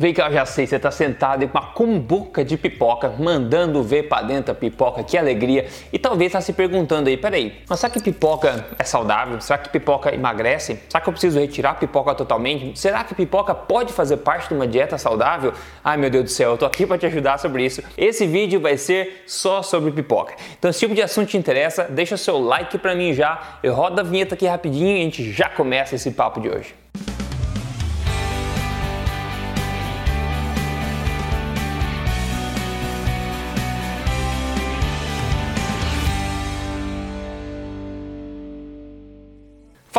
Vem que eu já sei, você tá sentado com uma cumbuca de pipoca, mandando ver pra dentro a pipoca, que alegria. E talvez tá se perguntando aí, peraí, mas será que pipoca é saudável? Será que pipoca emagrece? Será que eu preciso retirar a pipoca totalmente? Será que pipoca pode fazer parte de uma dieta saudável? Ai meu Deus do céu, eu tô aqui para te ajudar sobre isso. Esse vídeo vai ser só sobre pipoca. Então se tipo de assunto te interessa, deixa seu like pra mim já. Eu rodo a vinheta aqui rapidinho e a gente já começa esse papo de hoje.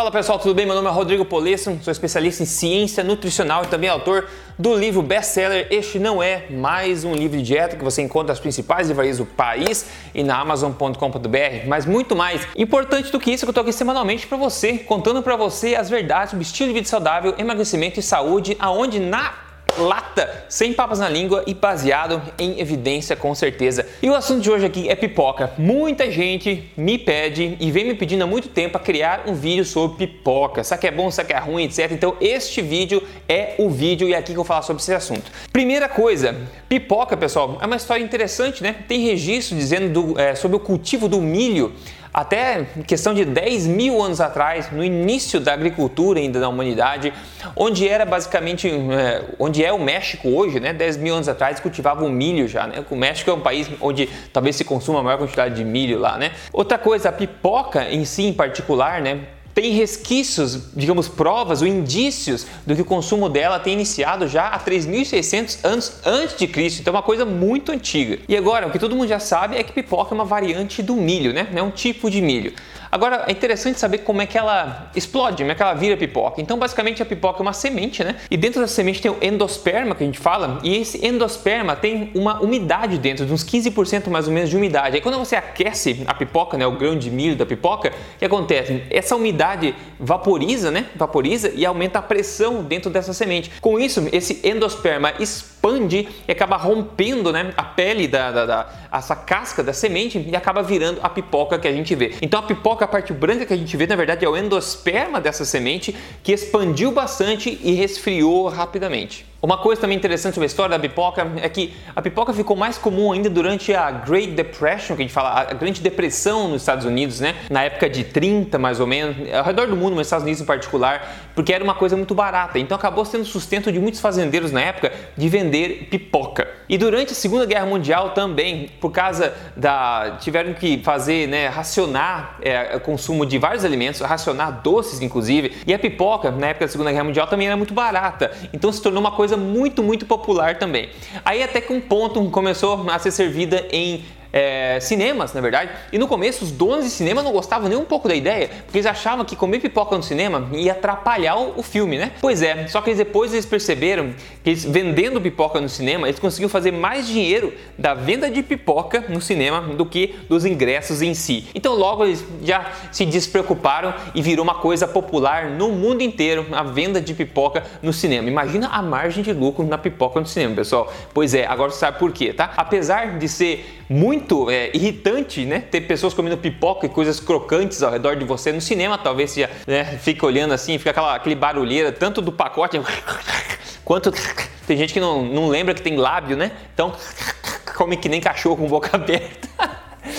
Fala pessoal, tudo bem? Meu nome é Rodrigo Polesso, sou especialista em ciência nutricional e também autor do livro best-seller Este Não É Mais Um Livro de Dieta, que você encontra nas principais livrarias do país e na Amazon.com.br, mas muito mais. Importante do que isso, que eu tô aqui semanalmente para você, contando para você as verdades sobre estilo de vida saudável, emagrecimento e saúde, aonde na lata, sem papas na língua e baseado em evidência com certeza. E o assunto de hoje aqui é pipoca. Muita gente me pede e vem me pedindo há muito tempo a criar um vídeo sobre pipoca. Será que é bom, será que é ruim, etc. Então este vídeo é o vídeo e é aqui que eu vou falar sobre esse assunto. Primeira coisa, pipoca, pessoal, é uma história interessante, né? Tem registro dizendo do, é, sobre o cultivo do milho até questão de 10 mil anos atrás, no início da agricultura ainda da humanidade, onde era basicamente, é, onde é o México hoje, né? 10 mil anos atrás cultivava o milho já, né? O México é um país onde talvez se consuma a maior quantidade de milho lá, né? Outra coisa, a pipoca em si em particular, né? Tem resquícios, digamos, provas ou indícios do que o consumo dela tem iniciado já há 3.600 anos antes de Cristo, então é uma coisa muito antiga. E agora, o que todo mundo já sabe é que pipoca é uma variante do milho, né? É um tipo de milho. Agora, é interessante saber como é que ela explode, como é que ela vira pipoca. Então, basicamente, a pipoca é uma semente, né? E dentro da semente tem o endosperma, que a gente fala, e esse endosperma tem uma umidade dentro, de uns 15% mais ou menos de umidade. Aí, quando você aquece a pipoca, né, o grão de milho da pipoca, o que acontece? Essa umidade vaporiza, né? Vaporiza e aumenta a pressão dentro dessa semente. Com isso, esse endosperma expande e acaba rompendo, né, a pele da, da, da essa casca da semente e acaba virando a pipoca que a gente vê. Então, a pipoca a parte branca que a gente vê, na verdade, é o endosperma dessa semente que expandiu bastante e resfriou rapidamente. Uma coisa também interessante sobre a história da pipoca é que a pipoca ficou mais comum ainda durante a Great Depression, que a gente fala, a Grande Depressão nos Estados Unidos, né? Na época de 30, mais ou menos, ao redor do mundo, mas nos Estados Unidos em particular, porque era uma coisa muito barata. Então acabou sendo sustento de muitos fazendeiros na época de vender pipoca. E durante a Segunda Guerra Mundial também, por causa da tiveram que fazer, né, racionar é, o consumo de vários alimentos, racionar doces inclusive, e a pipoca na época da Segunda Guerra Mundial também era muito barata. Então se tornou uma coisa coisa muito, muito popular também. Aí até que um ponto começou a ser servida em é, cinemas, na verdade. E no começo os donos de cinema não gostavam nem um pouco da ideia, porque eles achavam que comer pipoca no cinema ia atrapalhar o, filme, né? Pois é, só que depois eles perceberam que eles, vendendo pipoca no cinema, eles conseguiam fazer mais dinheiro da venda de pipoca no cinema do que dos ingressos em si. Então logo eles já se despreocuparam e virou uma coisa popular no mundo inteiro a venda de pipoca no cinema. Imagina a margem de lucro na pipoca no cinema, pessoal. Pois é, agora você sabe por quê, tá? Apesar de ser muito é, irritante, né? Ter pessoas comendo pipoca e coisas crocantes ao redor de você no cinema, talvez você né, fique olhando assim, fica aquela, aquele barulheira tanto do pacote quanto tem gente que não, não lembra que tem lábio, né? Então come que nem cachorro com boca aberta.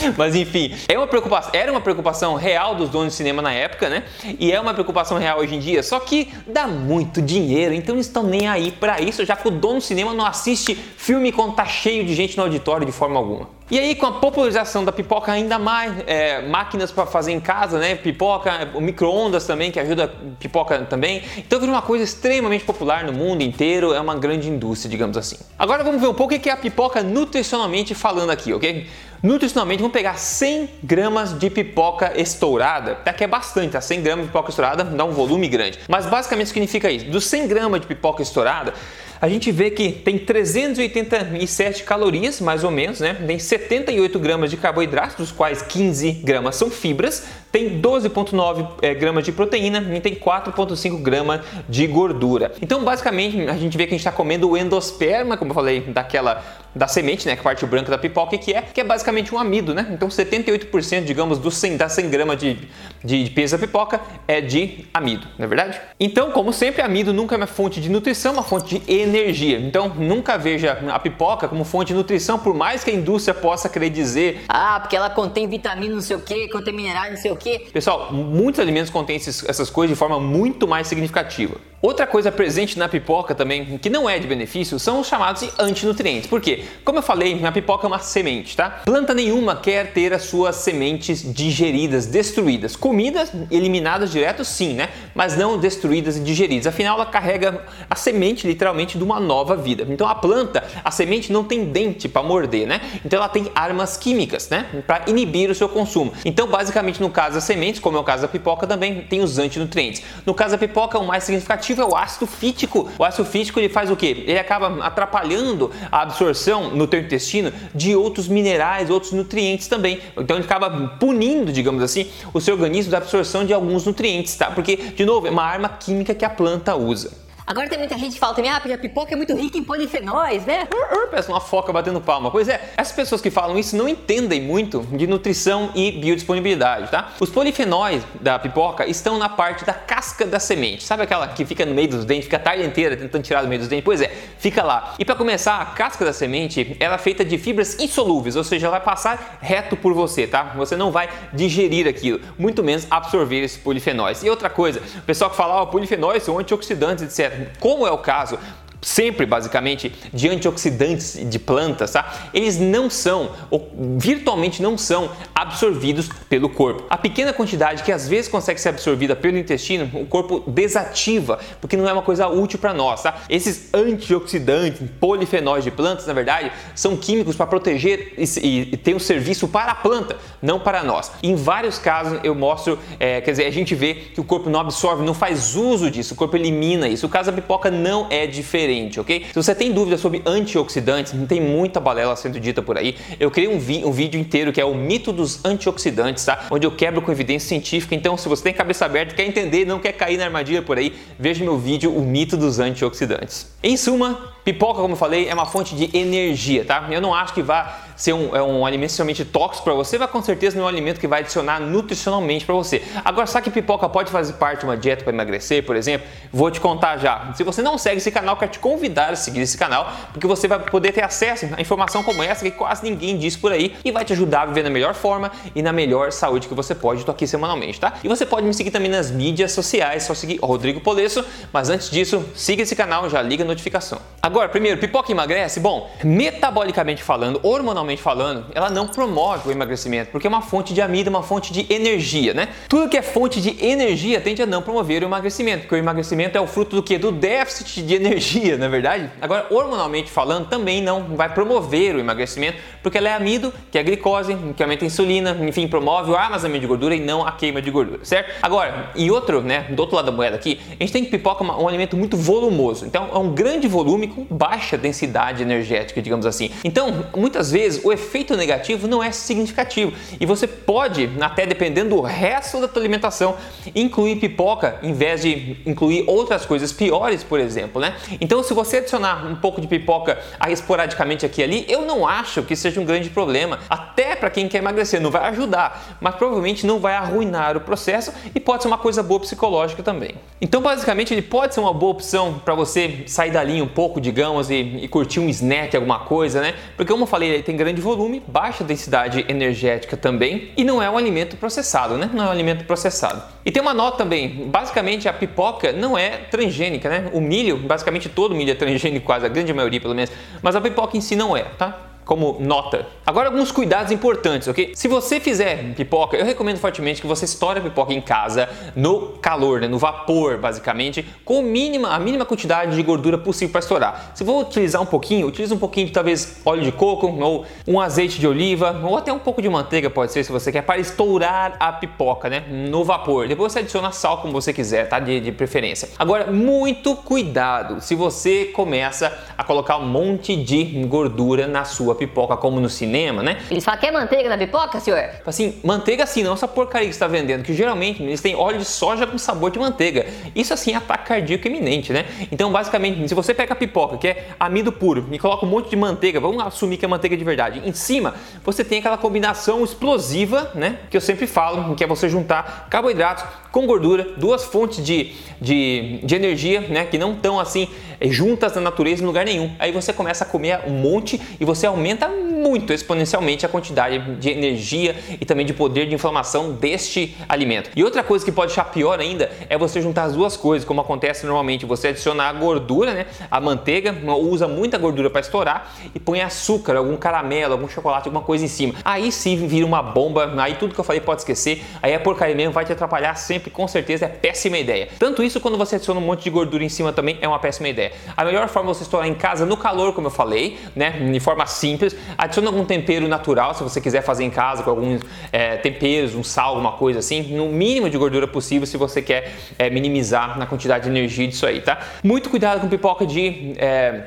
Mas enfim, é uma preocupação, era uma preocupação real dos donos de cinema na época, né? E é uma preocupação real hoje em dia, só que dá muito dinheiro, então eles estão nem aí para isso, já que o dono do cinema não assiste filme quando tá cheio de gente no auditório de forma alguma. E aí, com a popularização da pipoca, ainda mais é, máquinas para fazer em casa, né? Pipoca, micro-ondas também, que ajuda a pipoca também. Então, virou uma coisa extremamente popular no mundo inteiro, é uma grande indústria, digamos assim. Agora, vamos ver um pouco o que é a pipoca nutricionalmente falando aqui, ok? Nutricionalmente, vamos pegar 100 gramas de pipoca estourada, tá? que é bastante, tá? 100 gramas de pipoca estourada dá um volume grande. Mas basicamente significa isso: dos 100 gramas de pipoca estourada, a gente vê que tem 387 calorias, mais ou menos, né? Tem 78 gramas de carboidratos, dos quais 15 gramas são fibras, tem 12,9 é, gramas de proteína e tem 4,5 gramas de gordura. Então, basicamente, a gente vê que a gente está comendo o endosperma, como eu falei, daquela da semente, né, que é a parte branca da pipoca, que é, que é basicamente um amido, né? Então 78%, digamos, do 100, das 100 gramas de, de, de peso da pipoca é de amido, não é verdade? Então, como sempre, amido nunca é uma fonte de nutrição, é uma fonte de energia. Então, nunca veja a pipoca como fonte de nutrição, por mais que a indústria possa querer dizer Ah, porque ela contém vitamina não sei o que, contém minerais não sei o que. Pessoal, muitos alimentos contêm esses, essas coisas de forma muito mais significativa. Outra coisa presente na pipoca também, que não é de benefício, são os chamados de antinutrientes. Por quê? Como eu falei, a pipoca é uma semente, tá? Planta nenhuma quer ter as suas sementes digeridas, destruídas. Comidas eliminadas direto, sim, né? Mas não destruídas e digeridas. Afinal, ela carrega a semente literalmente de uma nova vida. Então a planta, a semente não tem dente para morder, né? Então ela tem armas químicas, né? Para inibir o seu consumo. Então, basicamente, no caso das sementes, como é o caso da pipoca, também tem os antinutrientes. No caso da pipoca, o mais significativo é o ácido fítico. O ácido fítico ele faz o quê? Ele acaba atrapalhando a absorção no teu intestino de outros minerais, outros nutrientes também. Então ele acaba punindo, digamos assim, o seu organismo da absorção de alguns nutrientes, tá? Porque, de novo, é uma arma química que a planta usa. Agora tem muita gente que fala também, ah, porque a pipoca é muito rica em polifenóis, né? Parece uma foca batendo palma. Pois é, essas pessoas que falam isso não entendem muito de nutrição e biodisponibilidade, tá? Os polifenóis da pipoca estão na parte da casca da semente. Sabe aquela que fica no meio dos dentes, fica a tarde inteira tentando tirar do meio dos dentes? Pois é, fica lá. E para começar, a casca da semente, ela é feita de fibras insolúveis, ou seja, ela vai passar reto por você, tá? Você não vai digerir aquilo, muito menos absorver esses polifenóis. E outra coisa, o pessoal que fala, oh, polifenóis são antioxidantes, etc como é o caso sempre basicamente de antioxidantes de plantas, tá? Eles não são, ou virtualmente não são absorvidos pelo corpo. A pequena quantidade que às vezes consegue ser absorvida pelo intestino, o corpo desativa, porque não é uma coisa útil para nós, tá? Esses antioxidantes, polifenóis de plantas, na verdade, são químicos para proteger e, e, e ter um serviço para a planta, não para nós. Em vários casos eu mostro, é, quer dizer, a gente vê que o corpo não absorve, não faz uso disso, o corpo elimina isso. O caso da pipoca não é diferente diferente, ok? Se você tem dúvidas sobre antioxidantes, não tem muita balela sendo dita por aí, eu criei um, um vídeo inteiro que é o mito dos antioxidantes, tá? Onde eu quebro com evidência científica. Então, se você tem cabeça aberta, quer entender, não quer cair na armadilha por aí, veja meu vídeo, o mito dos antioxidantes. Em suma, pipoca, como eu falei, é uma fonte de energia, tá? Eu não acho que vá ser um, é um alimento extremamente tóxico para você, vai com certeza não é um alimento que vai adicionar nutricionalmente para você. Agora, sabe que pipoca pode fazer parte de uma dieta para emagrecer, por exemplo? Vou te contar já. Se você não segue esse canal, quero te convidar a seguir esse canal, porque você vai poder ter acesso a informação como essa que quase ninguém diz por aí e vai te ajudar a viver na melhor forma e na melhor saúde que você pode. Estou aqui semanalmente, tá? E você pode me seguir também nas mídias sociais, só seguir Rodrigo Polesso, mas antes disso, siga esse canal, já liga a notificação. Agora, primeiro, pipoca emagrece? Bom, metabolicamente falando, hormonalmente falando, ela não promove o emagrecimento, porque é uma fonte de amido, uma fonte de energia, né? Tudo que é fonte de energia tende a não promover o emagrecimento, porque o emagrecimento é o fruto do que? Do déficit de energia, na é verdade? Agora, hormonalmente falando, também não vai promover o emagrecimento, porque ela é amido, que é glicose, que aumenta a insulina, enfim, promove o armazenamento de gordura e não a queima de gordura, certo? Agora, e outro, né, do outro lado da moeda aqui, a gente tem que pipoca um alimento muito volumoso, então é um grande volume com baixa densidade energética, digamos assim. Então, muitas vezes o efeito negativo não é significativo e você pode, até dependendo do resto da tua alimentação, incluir pipoca em vez de incluir outras coisas piores, por exemplo, né? Então, se você adicionar um pouco de pipoca esporadicamente aqui e ali, eu não acho que seja um grande problema. Até para quem quer emagrecer, não vai ajudar, mas provavelmente não vai arruinar o processo e pode ser uma coisa boa psicológica também. Então, basicamente, ele pode ser uma boa opção para você sair da linha um pouco, digamos, e, e curtir um snack, alguma coisa, né? Porque, como eu falei, ele tem grande volume, baixa densidade energética também e não é um alimento processado, né? Não é um alimento processado. E tem uma nota também, basicamente a pipoca não é transgênica, né? O milho, basicamente todo milho é transgênico, quase a grande maioria pelo menos, mas a pipoca em si não é, tá? Como nota. Agora alguns cuidados importantes, ok? Se você fizer pipoca, eu recomendo fortemente que você estoure a pipoca em casa no calor, né, no vapor, basicamente, com mínima, a mínima quantidade de gordura possível para estourar. Se for utilizar um pouquinho, utilize um pouquinho de talvez óleo de coco ou um azeite de oliva ou até um pouco de manteiga, pode ser se você quer, para estourar a pipoca, né, no vapor. Depois você adiciona sal como você quiser, tá? De, de preferência. Agora, muito cuidado se você começa a colocar um monte de gordura na sua pipoca como no cinema, né? Eles falam que é manteiga na pipoca, senhor? Assim, manteiga assim, não essa porcaria que está vendendo, que geralmente eles têm óleo de soja com sabor de manteiga. Isso assim é ataque cardíaco iminente, né? Então, basicamente, se você pega a pipoca, que é amido puro, e coloca um monte de manteiga, vamos assumir que é manteiga de verdade, em cima você tem aquela combinação explosiva, né? Que eu sempre falo, que é você juntar carboidratos com gordura, duas fontes de, de, de energia, né? Que não estão assim juntas na natureza em lugar nenhum. Aí você começa a comer um monte e você aumenta muito exponencialmente a quantidade de energia e também de poder de inflamação deste alimento. E outra coisa que pode deixar pior ainda é você juntar as duas coisas, como acontece normalmente, você adiciona a gordura, né, a manteiga, usa muita gordura para estourar e põe açúcar, algum caramelo, algum chocolate, alguma coisa em cima. Aí sim vira uma bomba, aí tudo que eu falei pode esquecer, aí a porcaria mesmo vai te atrapalhar sempre, com certeza é péssima ideia. Tanto isso quando você adiciona um monte de gordura em cima também é uma péssima ideia. A melhor forma você estourar em casa no calor, como eu falei, né, de forma simples, adiciona algum tempero natural, se você quiser fazer em casa com alguns é, temperos, um sal, alguma coisa assim, no mínimo de gordura possível se você quer é, minimizar na quantidade de energia disso aí, tá? Muito cuidado com pipoca de é,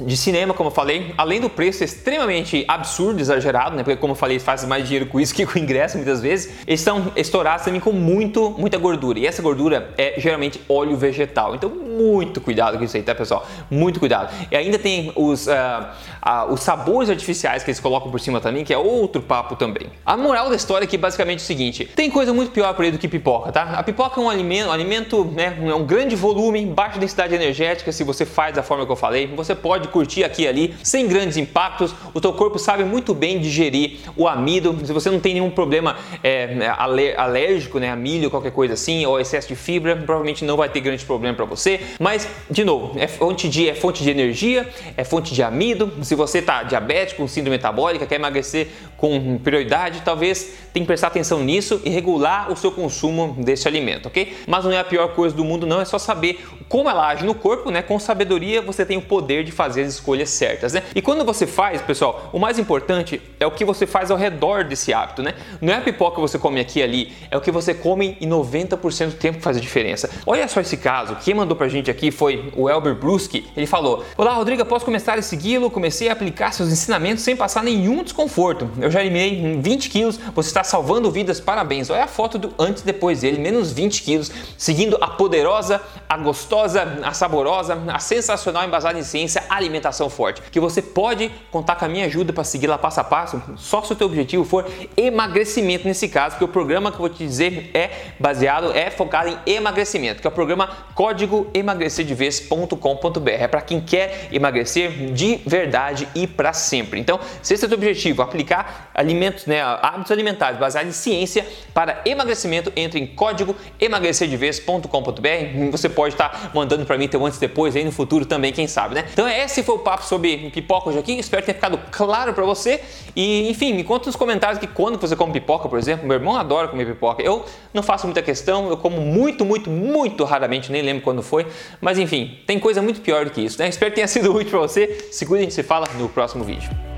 de cinema, como eu falei, além do preço extremamente absurdo, exagerado, né? Porque como eu falei, faz mais dinheiro com isso que com ingresso muitas vezes. Eles estão estourados também com muito, muita gordura. E essa gordura é geralmente óleo vegetal. Então, muito cuidado com isso aí, tá, pessoal? Muito cuidado. E ainda tem os, uh, uh, os sabores artificiais que eles colocam por cima também, que é outro papo também. A moral da história aqui é basicamente o seguinte: tem coisa muito pior por aí do que pipoca, tá? A pipoca é um alimento, um alimento, né? É um grande volume, baixa densidade energética. Se você faz da forma que eu falei, você pode curtir aqui e ali, sem grandes impactos. O teu corpo sabe muito bem digerir o amido. Se você não tem nenhum problema é, alérgico, né, a milho, qualquer coisa assim, ou excesso de fibra, provavelmente não vai ter grande problema para você. Mas, de novo, é fonte de, é fonte de energia, é fonte de amido. Se você está diabético, síndrome metabólica, quer emagrecer com prioridade, talvez tenha que prestar atenção nisso e regular o seu consumo desse alimento, ok? Mas não é a pior coisa do mundo, não. É só saber como ela age no corpo, né? Com sabedoria você tem o poder de fazer as escolhas certas, né? E quando você faz, pessoal, o mais importante é o que você faz ao redor desse hábito, né? Não é a pipoca que você come aqui e ali, é o que você come em 90% do tempo faz a diferença. Olha só esse caso, quem mandou pra gente aqui foi o Elber Bruski. Ele falou: Olá, Rodrigo, posso começar a segui-lo? Comecei a aplicar seus ensinamentos sem passar nenhum desconforto. Eu já eliminei 20 quilos, você está salvando vidas, parabéns. Olha a foto do antes e depois dele, menos 20 quilos, seguindo a poderosa, a gostosa, a saborosa, a sensacional embasada em ciência alimentação forte. Que você pode contar com a minha ajuda para seguir lá passo a passo, só se o teu objetivo for emagrecimento nesse caso, porque o programa que eu vou te dizer é baseado, é focado em emagrecimento, que é o programa código emagrecerdevez.com.br. É para quem quer emagrecer de verdade e para sempre. Então, se esse é o teu objetivo, aplicar alimentos, né, hábitos alimentares baseados em ciência para emagrecimento, entre em código emagrecerdevez.com.br. Você pode estar mandando para mim teu antes e depois aí no futuro também, quem sabe, né? Então, esse foi o papo sobre pipoca hoje aqui. Espero ter ficado claro para você. E, enfim, me conta nos comentários que quando você come pipoca, por exemplo, meu irmão adora comer pipoca. Eu não faço muita questão, eu como muito, muito, muito raramente, nem lembro quando foi. Mas enfim, tem coisa muito pior do que isso, né? Espero que tenha sido útil para você. Se cuida, a gente se fala no próximo vídeo.